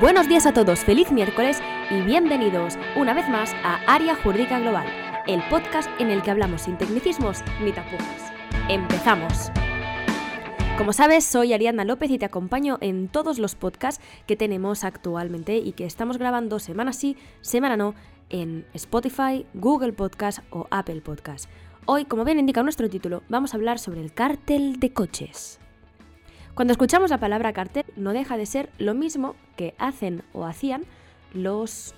Buenos días a todos, feliz miércoles y bienvenidos una vez más a Área Jurídica Global, el podcast en el que hablamos sin tecnicismos ni tapujos. ¡Empezamos! Como sabes, soy Ariadna López y te acompaño en todos los podcasts que tenemos actualmente y que estamos grabando semana sí, semana no, en Spotify, Google Podcast o Apple Podcast. Hoy, como bien indica nuestro título, vamos a hablar sobre el cártel de coches. Cuando escuchamos la palabra cartel, no deja de ser lo mismo que hacen o hacían los,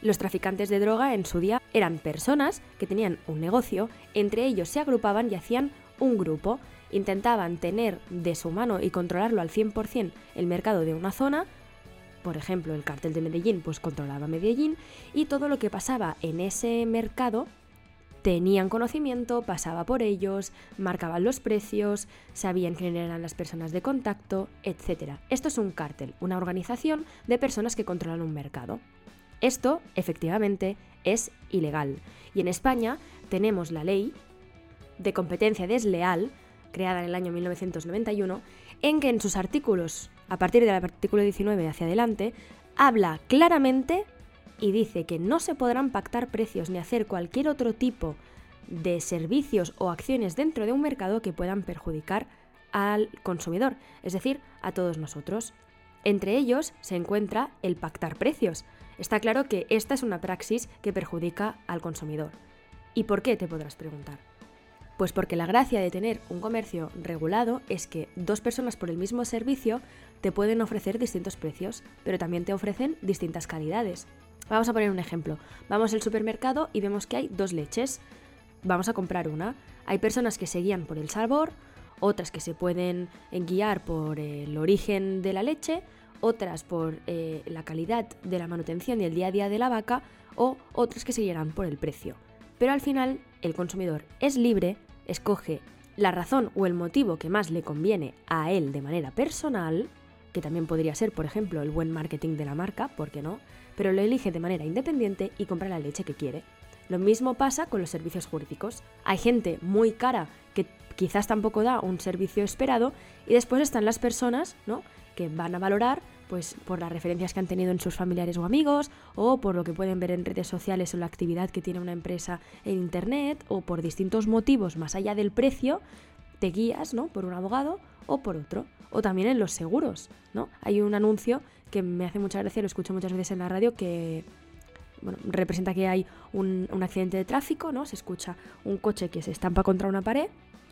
los traficantes de droga en su día. Eran personas que tenían un negocio, entre ellos se agrupaban y hacían un grupo. Intentaban tener de su mano y controlarlo al 100% el mercado de una zona. Por ejemplo, el cartel de Medellín pues controlaba Medellín y todo lo que pasaba en ese mercado tenían conocimiento, pasaba por ellos, marcaban los precios, sabían quién eran las personas de contacto, etc. Esto es un cártel, una organización de personas que controlan un mercado. Esto, efectivamente, es ilegal. Y en España tenemos la ley de competencia desleal, creada en el año 1991, en que en sus artículos, a partir del artículo 19 hacia adelante, habla claramente y dice que no se podrán pactar precios ni hacer cualquier otro tipo de servicios o acciones dentro de un mercado que puedan perjudicar al consumidor, es decir, a todos nosotros. Entre ellos se encuentra el pactar precios. Está claro que esta es una praxis que perjudica al consumidor. ¿Y por qué? te podrás preguntar. Pues porque la gracia de tener un comercio regulado es que dos personas por el mismo servicio te pueden ofrecer distintos precios, pero también te ofrecen distintas calidades. Vamos a poner un ejemplo. Vamos al supermercado y vemos que hay dos leches. Vamos a comprar una. Hay personas que se guían por el sabor, otras que se pueden guiar por el origen de la leche, otras por eh, la calidad de la manutención y el día a día de la vaca, o otras que se guiarán por el precio. Pero al final, el consumidor es libre, escoge la razón o el motivo que más le conviene a él de manera personal, que también podría ser, por ejemplo, el buen marketing de la marca, ¿por qué no? Pero lo elige de manera independiente y compra la leche que quiere. Lo mismo pasa con los servicios jurídicos. Hay gente muy cara que quizás tampoco da un servicio esperado y después están las personas ¿no? que van a valorar pues por las referencias que han tenido en sus familiares o amigos, o por lo que pueden ver en redes sociales o la actividad que tiene una empresa en internet, o por distintos motivos más allá del precio, te guías, ¿no? Por un abogado o por otro. O también en los seguros, ¿no? Hay un anuncio que me hace mucha gracia, lo escucho muchas veces en la radio, que bueno, representa que hay un, accidente de tráfico, ¿no? Se escucha un coche que se estampa contra una pared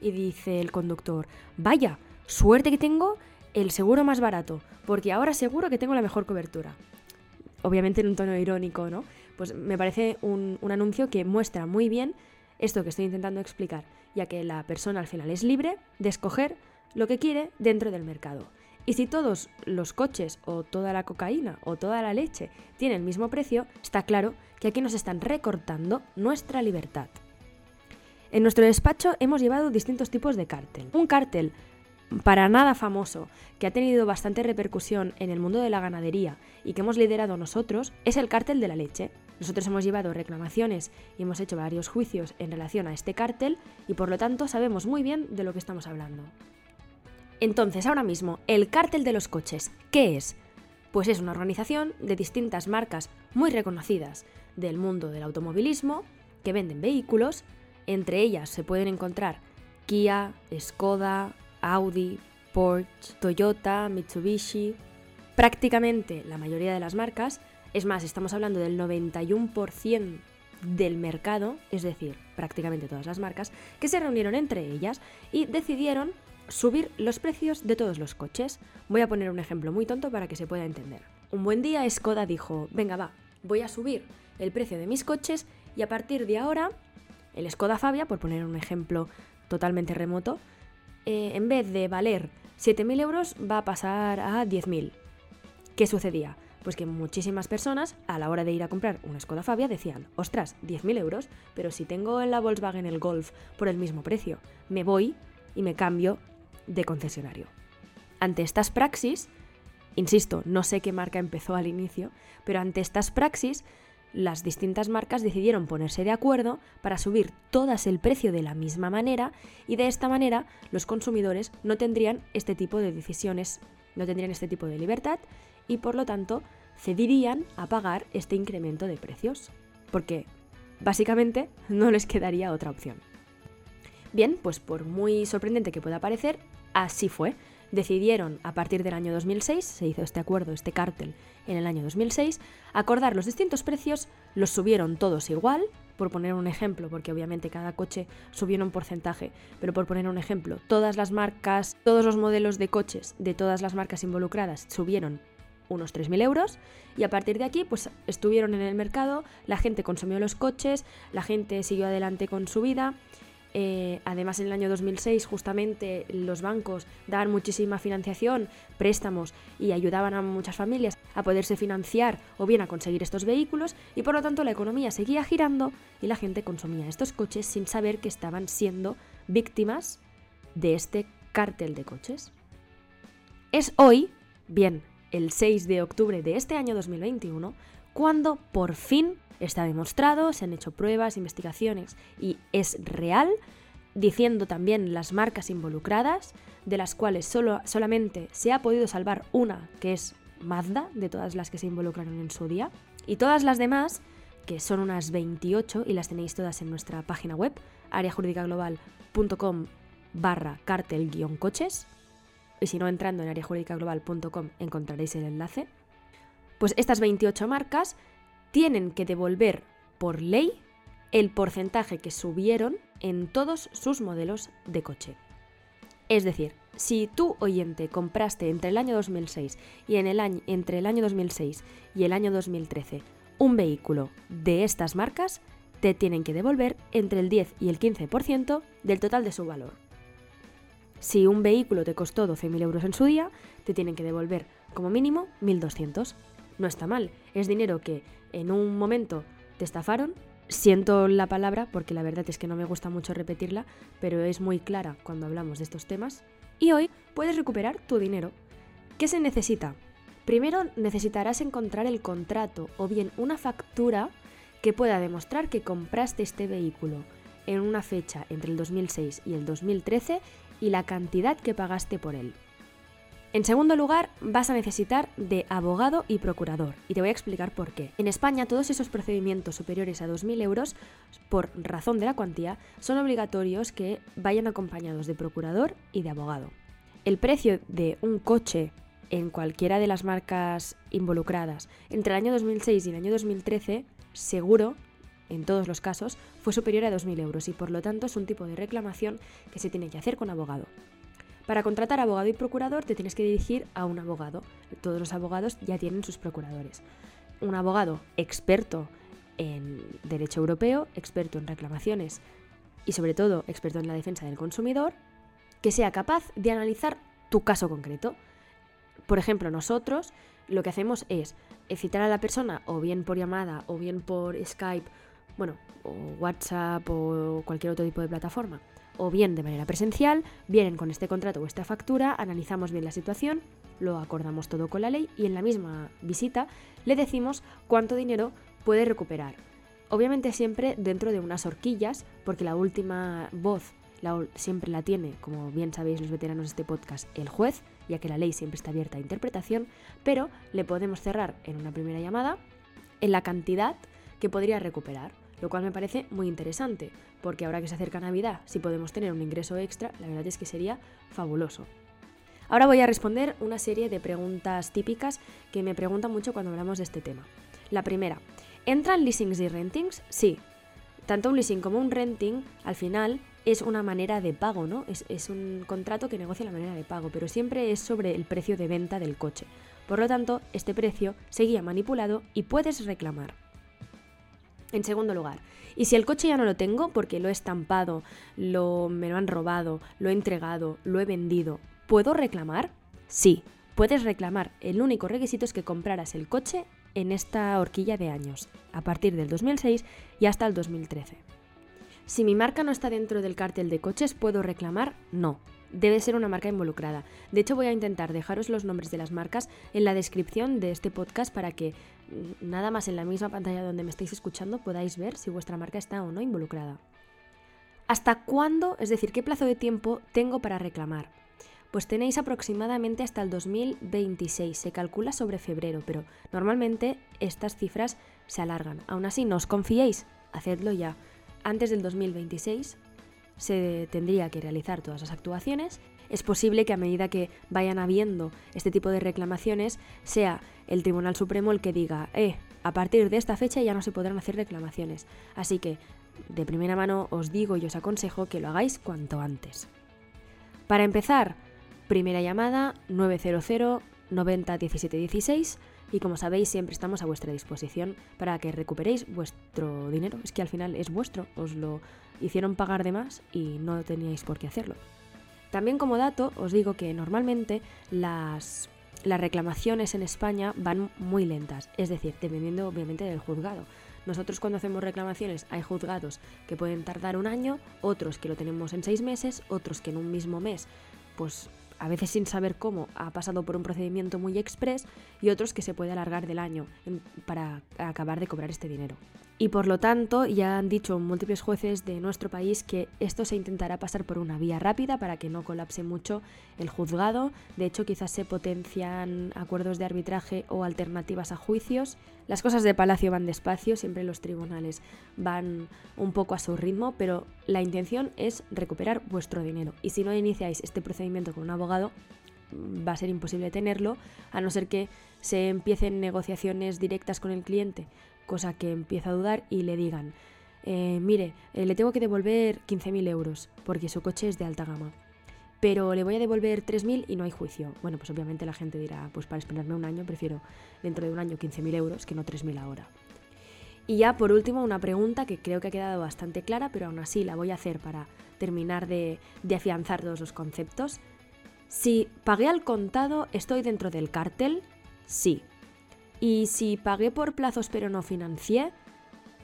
y dice el conductor, vaya, suerte que tengo el seguro más barato, porque ahora seguro que tengo la mejor cobertura. Obviamente en un tono irónico, ¿no? Pues me parece un, un anuncio que muestra muy bien esto que estoy intentando explicar, ya que la persona al final es libre de escoger lo que quiere dentro del mercado. Y si todos los coches o toda la cocaína o toda la leche tienen el mismo precio, está claro que aquí nos están recortando nuestra libertad. En nuestro despacho hemos llevado distintos tipos de cártel. Un cártel para nada famoso, que ha tenido bastante repercusión en el mundo de la ganadería y que hemos liderado nosotros, es el cártel de la leche. Nosotros hemos llevado reclamaciones y hemos hecho varios juicios en relación a este cártel y por lo tanto sabemos muy bien de lo que estamos hablando. Entonces, ahora mismo, el cártel de los coches, ¿qué es? Pues es una organización de distintas marcas muy reconocidas del mundo del automovilismo que venden vehículos. Entre ellas se pueden encontrar Kia, Skoda, Audi, Porsche, Toyota, Mitsubishi. Prácticamente la mayoría de las marcas, es más, estamos hablando del 91% del mercado, es decir, prácticamente todas las marcas, que se reunieron entre ellas y decidieron subir los precios de todos los coches. Voy a poner un ejemplo muy tonto para que se pueda entender. Un buen día Skoda dijo, venga va, voy a subir el precio de mis coches y a partir de ahora el Skoda Fabia, por poner un ejemplo totalmente remoto, eh, en vez de valer 7.000 euros va a pasar a 10.000. ¿Qué sucedía? Pues que muchísimas personas a la hora de ir a comprar una Skoda Fabia decían, ostras, 10.000 euros, pero si tengo en la Volkswagen el Golf por el mismo precio, me voy y me cambio de concesionario. Ante estas praxis, insisto, no sé qué marca empezó al inicio, pero ante estas praxis, las distintas marcas decidieron ponerse de acuerdo para subir todas el precio de la misma manera y de esta manera los consumidores no tendrían este tipo de decisiones no tendrían este tipo de libertad y por lo tanto cedirían a pagar este incremento de precios, porque básicamente no les quedaría otra opción. Bien, pues por muy sorprendente que pueda parecer, así fue. Decidieron, a partir del año 2006, se hizo este acuerdo, este cártel, en el año 2006, acordar los distintos precios, los subieron todos igual, por poner un ejemplo, porque obviamente cada coche subió un porcentaje, pero por poner un ejemplo, todas las marcas, todos los modelos de coches de todas las marcas involucradas subieron unos 3.000 euros y a partir de aquí pues estuvieron en el mercado, la gente consumió los coches, la gente siguió adelante con su vida. Eh, además, en el año 2006, justamente los bancos daban muchísima financiación, préstamos y ayudaban a muchas familias a poderse financiar o bien a conseguir estos vehículos, y por lo tanto la economía seguía girando y la gente consumía estos coches sin saber que estaban siendo víctimas de este cártel de coches. Es hoy, bien, el 6 de octubre de este año 2021, cuando por fin está demostrado, se han hecho pruebas, investigaciones y es real, diciendo también las marcas involucradas, de las cuales solo, solamente se ha podido salvar una, que es Mazda, de todas las que se involucraron en su día, y todas las demás, que son unas 28 y las tenéis todas en nuestra página web, areajuridicaglobal.com barra cartel-coches, y si no entrando en areajuridicaglobal.com encontraréis el enlace, pues estas 28 marcas tienen que devolver por ley el porcentaje que subieron en todos sus modelos de coche. Es decir, si tú, oyente, compraste entre el año 2006 y el año, entre el año 2006 y el año 2013 un vehículo de estas marcas, te tienen que devolver entre el 10 y el 15% del total de su valor. Si un vehículo te costó 12.000 euros en su día, te tienen que devolver como mínimo 1.200. No está mal, es dinero que en un momento te estafaron. Siento la palabra porque la verdad es que no me gusta mucho repetirla, pero es muy clara cuando hablamos de estos temas. Y hoy puedes recuperar tu dinero. ¿Qué se necesita? Primero necesitarás encontrar el contrato o bien una factura que pueda demostrar que compraste este vehículo en una fecha entre el 2006 y el 2013 y la cantidad que pagaste por él. En segundo lugar, vas a necesitar de abogado y procurador, y te voy a explicar por qué. En España, todos esos procedimientos superiores a 2.000 euros, por razón de la cuantía, son obligatorios que vayan acompañados de procurador y de abogado. El precio de un coche en cualquiera de las marcas involucradas entre el año 2006 y el año 2013, seguro en todos los casos, fue superior a 2.000 euros y por lo tanto es un tipo de reclamación que se tiene que hacer con abogado. Para contratar abogado y procurador te tienes que dirigir a un abogado. Todos los abogados ya tienen sus procuradores. Un abogado experto en derecho europeo, experto en reclamaciones y sobre todo experto en la defensa del consumidor, que sea capaz de analizar tu caso concreto. Por ejemplo, nosotros lo que hacemos es citar a la persona o bien por llamada o bien por Skype bueno, o WhatsApp o cualquier otro tipo de plataforma, o bien de manera presencial, vienen con este contrato o esta factura, analizamos bien la situación, lo acordamos todo con la ley y en la misma visita le decimos cuánto dinero puede recuperar. Obviamente siempre dentro de unas horquillas, porque la última voz siempre la tiene, como bien sabéis los veteranos de este podcast, el juez, ya que la ley siempre está abierta a interpretación, pero le podemos cerrar en una primera llamada en la cantidad que podría recuperar lo cual me parece muy interesante, porque ahora que se acerca Navidad, si podemos tener un ingreso extra, la verdad es que sería fabuloso. Ahora voy a responder una serie de preguntas típicas que me preguntan mucho cuando hablamos de este tema. La primera, ¿entran leasings y rentings? Sí. Tanto un leasing como un renting, al final, es una manera de pago, ¿no? Es, es, un contrato que negocia la manera de pago, pero siempre es sobre el precio de venta del coche. Por lo tanto, este precio seguía manipulado y puedes reclamar. En segundo lugar, y si el coche ya no lo tengo porque lo he estampado, lo, me lo han robado, lo he entregado, lo he vendido, ¿puedo reclamar? Sí, puedes reclamar. El único requisito es que compraras el coche en esta horquilla de años, a partir del 2006 y hasta el 2013. Si mi marca no está dentro del cártel de coches, ¿puedo reclamar? No debe ser una marca involucrada. De hecho, voy a intentar dejaros los nombres de las marcas en la descripción de este podcast para que mm, nada más en la misma pantalla donde me estáis escuchando podáis ver si vuestra marca está o no involucrada. ¿Hasta cuándo, es decir, qué plazo de tiempo tengo para reclamar? pues tenéis aproximadamente hasta el 2026. Se calcula sobre febrero, pero normalmente estas cifras se alargan. Aún así, no os confiéis, hacedlo ya. Antes del 2026 se tendría que realizar todas las actuaciones. Es posible que a medida que vayan habiendo este tipo de reclamaciones, sea el Tribunal Supremo el que diga, eh, a partir de esta fecha ya no se podrán hacer reclamaciones. Así que, de primera mano, os digo y os aconsejo que lo hagáis cuanto antes. Para empezar, primera llamada 900 90 17 16 y como sabéis siempre estamos a vuestra disposición para que recuperéis vuestro dinero. Es que al final es vuestro, os lo hicieron pagar de más y no teníais por qué hacerlo. También como dato os digo que normalmente las, las reclamaciones en España van muy lentas, es decir, dependiendo obviamente del juzgado. Nosotros cuando hacemos reclamaciones hay juzgados que pueden tardar un año, otros que lo tenemos en seis meses, otros que en un mismo mes pues a veces sin saber cómo, ha pasado por un procedimiento muy express y otros que se puede alargar del año para acabar de cobrar este dinero. Y por lo tanto, ya han dicho múltiples jueces de nuestro país que esto se intentará pasar por una vía rápida para que no colapse mucho el juzgado. De hecho, quizás se potencian acuerdos de arbitraje o alternativas a juicios. Las cosas de Palacio van despacio, siempre los tribunales van un poco a su ritmo, pero la intención es recuperar vuestro dinero. Y si no iniciáis este procedimiento con un abogado, va a ser imposible tenerlo, a no ser que se empiecen negociaciones directas con el cliente cosa que empieza a dudar y le digan, eh, mire, eh, le tengo que devolver 15.000 euros porque su coche es de alta gama, pero le voy a devolver 3.000 y no hay juicio. Bueno, pues obviamente la gente dirá, pues para esperarme un año prefiero dentro de un año 15.000 euros que no 3.000 ahora. Y ya por último una pregunta que creo que ha quedado bastante clara, pero aún así la voy a hacer para terminar de, de afianzar todos los conceptos. Si pagué al contado, ¿estoy dentro del cártel? Sí. Y si pagué por plazos pero no financié,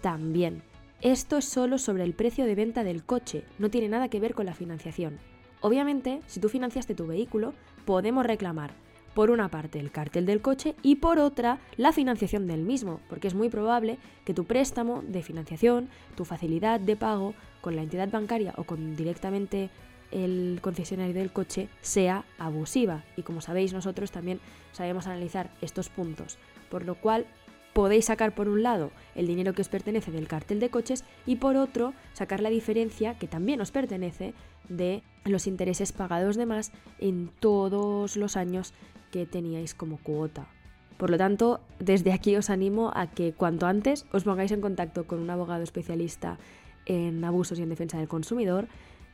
también. Esto es solo sobre el precio de venta del coche, no tiene nada que ver con la financiación. Obviamente, si tú financiaste tu vehículo, podemos reclamar, por una parte, el cartel del coche y por otra, la financiación del mismo, porque es muy probable que tu préstamo de financiación, tu facilidad de pago con la entidad bancaria o con directamente el concesionario del coche sea abusiva. Y como sabéis, nosotros también sabemos analizar estos puntos por lo cual podéis sacar por un lado el dinero que os pertenece del cartel de coches y por otro sacar la diferencia que también os pertenece de los intereses pagados de más en todos los años que teníais como cuota. Por lo tanto, desde aquí os animo a que cuanto antes os pongáis en contacto con un abogado especialista en abusos y en defensa del consumidor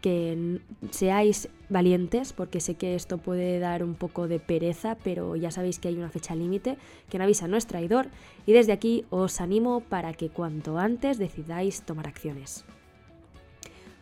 que seáis valientes, porque sé que esto puede dar un poco de pereza, pero ya sabéis que hay una fecha límite, que no avisa no es traidor, y desde aquí os animo para que cuanto antes decidáis tomar acciones.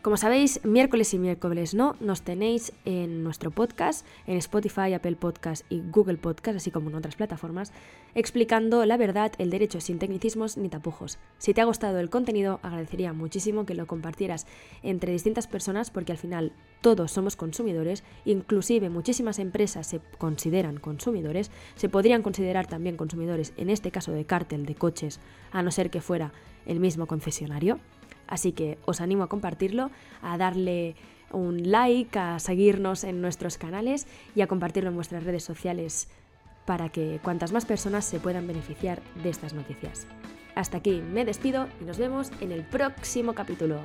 Como sabéis, miércoles y miércoles no, nos tenéis en nuestro podcast, en Spotify, Apple Podcast y Google Podcast, así como en otras plataformas, explicando la verdad, el derecho sin tecnicismos ni tapujos. Si te ha gustado el contenido, agradecería muchísimo que lo compartieras entre distintas personas porque al final todos somos consumidores, inclusive muchísimas empresas se consideran consumidores, se podrían considerar también consumidores en este caso de cártel de coches, a no ser que fuera el mismo concesionario. Así que os animo a compartirlo, a darle un like, a seguirnos en nuestros canales y a compartirlo en vuestras redes sociales para que cuantas más personas se puedan beneficiar de estas noticias. Hasta aquí me despido y nos vemos en el próximo capítulo.